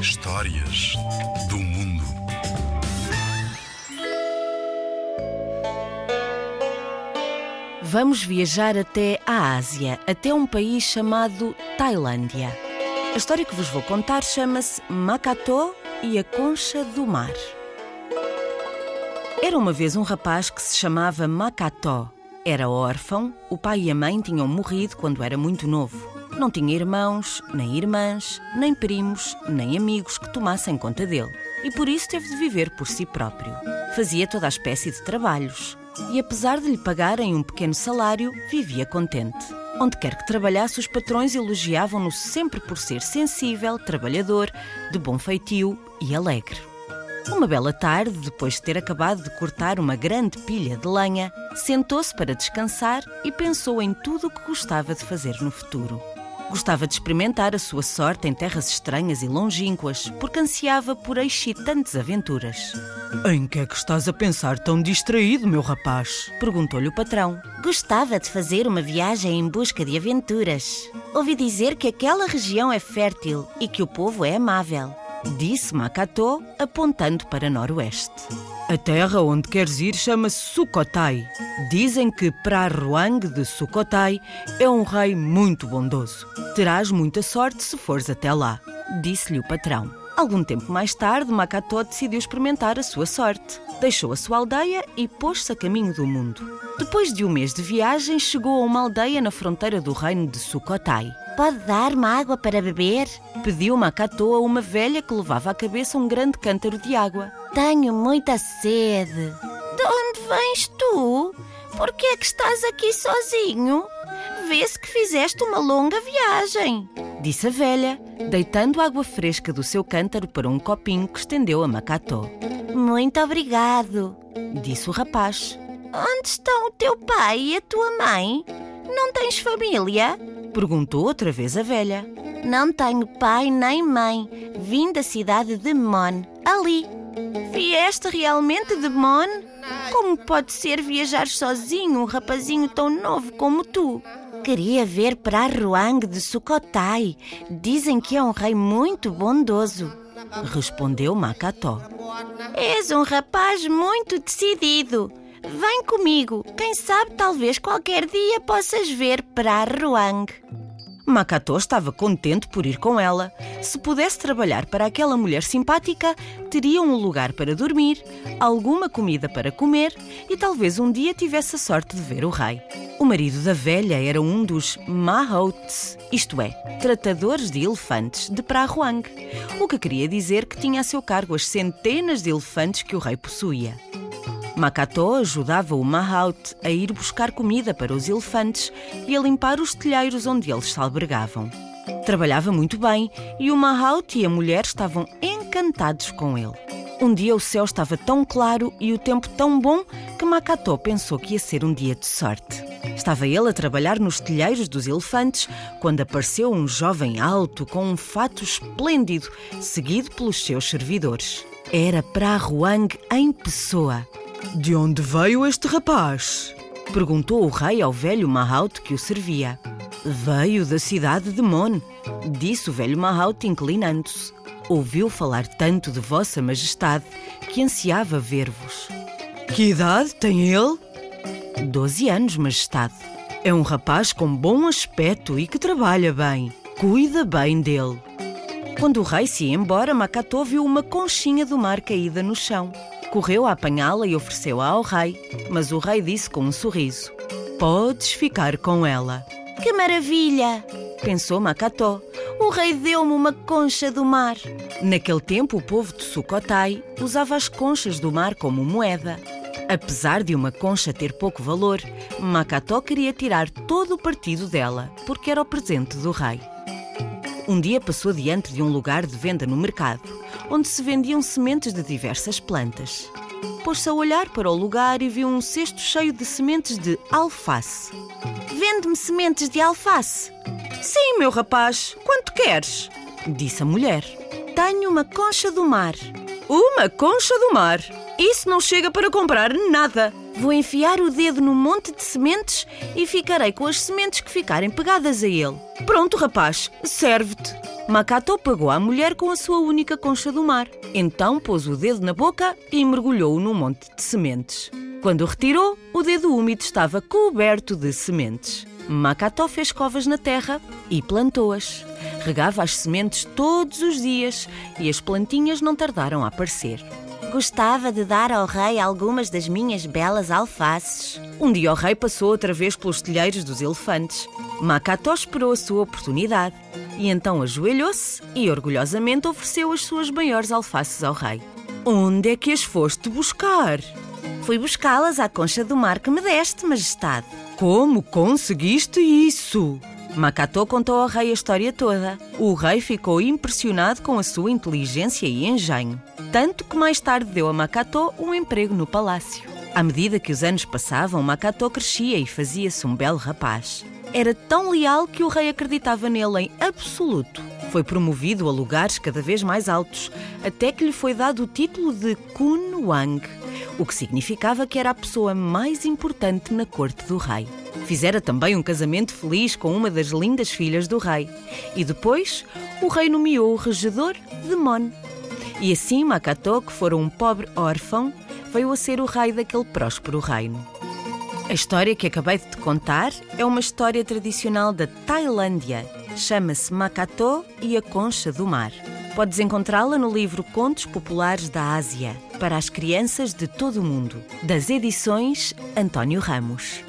Histórias do mundo. Vamos viajar até a Ásia, até um país chamado Tailândia. A história que vos vou contar chama-se Makatô e a Concha do Mar. Era uma vez um rapaz que se chamava Makató. Era órfão, o pai e a mãe tinham morrido quando era muito novo. Não tinha irmãos, nem irmãs, nem primos, nem amigos que tomassem conta dele. E por isso teve de viver por si próprio. Fazia toda a espécie de trabalhos. E apesar de lhe pagarem um pequeno salário, vivia contente. Onde quer que trabalhasse, os patrões elogiavam-no sempre por ser sensível, trabalhador, de bom feitio e alegre. Uma bela tarde, depois de ter acabado de cortar uma grande pilha de lenha, sentou-se para descansar e pensou em tudo o que gostava de fazer no futuro. Gostava de experimentar a sua sorte em terras estranhas e longínquas, porque ansiava por excitantes aventuras. Em que é que estás a pensar tão distraído, meu rapaz? Perguntou-lhe o patrão. Gostava de fazer uma viagem em busca de aventuras. Ouvi dizer que aquela região é fértil e que o povo é amável. Disse Makatô, apontando para noroeste. A terra onde queres ir chama-se Sukhothai. Dizem que Praruang de Sukhothai é um rei muito bondoso. Terás muita sorte se fores até lá. Disse-lhe o patrão. Algum tempo mais tarde, Makatô decidiu experimentar a sua sorte. Deixou a sua aldeia e pôs-se a caminho do mundo. Depois de um mês de viagem, chegou a uma aldeia na fronteira do reino de Sukhothai. Pode dar-me água para beber? Pediu Makatô a uma velha que levava à cabeça um grande cântaro de água. Tenho muita sede. De onde vens tu? Por que é que estás aqui sozinho? Vê-se que fizeste uma longa viagem. Disse a velha, deitando água fresca do seu cântaro para um copinho que estendeu a Makatô. Muito obrigado, disse o rapaz. Onde estão o teu pai e a tua mãe? Não tens família? Perguntou outra vez a velha. Não tenho pai nem mãe. Vim da cidade de Mon, ali. Vieste realmente de Mon? Como pode ser viajar sozinho um rapazinho tão novo como tu? Queria ver para Ruang de Sukhothai. Dizem que é um rei muito bondoso. Respondeu Makató. És um rapaz muito decidido. Vem comigo. Quem sabe talvez qualquer dia possas ver para Makatô estava contente por ir com ela. Se pudesse trabalhar para aquela mulher simpática, teria um lugar para dormir, alguma comida para comer e talvez um dia tivesse a sorte de ver o rei. O marido da velha era um dos Mahouts, isto é, tratadores de elefantes de Prahuang, o que queria dizer que tinha a seu cargo as centenas de elefantes que o rei possuía. Makatô ajudava o Mahout a ir buscar comida para os elefantes e a limpar os telheiros onde eles se albergavam. Trabalhava muito bem e o Mahout e a mulher estavam encantados com ele. Um dia o céu estava tão claro e o tempo tão bom que Makatô pensou que ia ser um dia de sorte. Estava ele a trabalhar nos telheiros dos elefantes quando apareceu um jovem alto com um fato esplêndido, seguido pelos seus servidores. Era Prahuang em pessoa. De onde veio este rapaz? Perguntou o rei ao velho Mahout que o servia. Veio da cidade de Mon, disse o velho Mahout inclinando-se. Ouviu falar tanto de Vossa Majestade que ansiava ver-vos. Que idade tem ele? Doze anos, Majestade. É um rapaz com bom aspecto e que trabalha bem. Cuida bem dele. Quando o rei se ia embora, Makatô viu uma conchinha do mar caída no chão. Correu a apanhá-la e ofereceu-a ao rei, mas o rei disse com um sorriso: Podes ficar com ela. Que maravilha! Pensou Makatô. O rei deu-me uma concha do mar. Naquele tempo, o povo de Sukhothai usava as conchas do mar como moeda. Apesar de uma concha ter pouco valor, Makatô queria tirar todo o partido dela, porque era o presente do rei. Um dia passou diante de um lugar de venda no mercado, onde se vendiam sementes de diversas plantas. Pôs-se a olhar para o lugar e viu um cesto cheio de sementes de alface. Vende-me sementes de alface? Sim, meu rapaz. Quanto queres? Disse a mulher. Tenho uma concha do mar. Uma concha do mar? Isso não chega para comprar nada. Vou enfiar o dedo no monte de sementes e ficarei com as sementes que ficarem pegadas a ele. Pronto, rapaz, serve-te. Macató pagou à mulher com a sua única concha do mar. Então pôs o dedo na boca e mergulhou-o num monte de sementes. Quando o retirou, o dedo úmido estava coberto de sementes. Macató fez covas na terra e plantou-as. Regava as sementes todos os dias e as plantinhas não tardaram a aparecer. Gostava de dar ao rei algumas das minhas belas alfaces. Um dia o rei passou outra vez pelos telheiros dos elefantes. Macató esperou a sua oportunidade e então ajoelhou-se e orgulhosamente ofereceu as suas maiores alfaces ao rei. Onde é que as foste buscar? Fui buscá-las à concha do mar que me deste, majestade. Como conseguiste isso? Macató contou ao rei a história toda. O rei ficou impressionado com a sua inteligência e engenho, tanto que mais tarde deu a Macató um emprego no palácio. À medida que os anos passavam, Macató crescia e fazia-se um belo rapaz. Era tão leal que o rei acreditava nele em absoluto. Foi promovido a lugares cada vez mais altos, até que lhe foi dado o título de Kun Wang, o que significava que era a pessoa mais importante na corte do rei. Fizera também um casamento feliz com uma das lindas filhas do rei. E depois, o rei nomeou o regedor de Mon. E assim Makató, que fora um pobre órfão, veio a ser o rei daquele próspero reino. A história que acabei de te contar é uma história tradicional da Tailândia. Chama-se Makató e a Concha do Mar. Podes encontrá-la no livro Contos Populares da Ásia, para as crianças de todo o mundo, das edições António Ramos.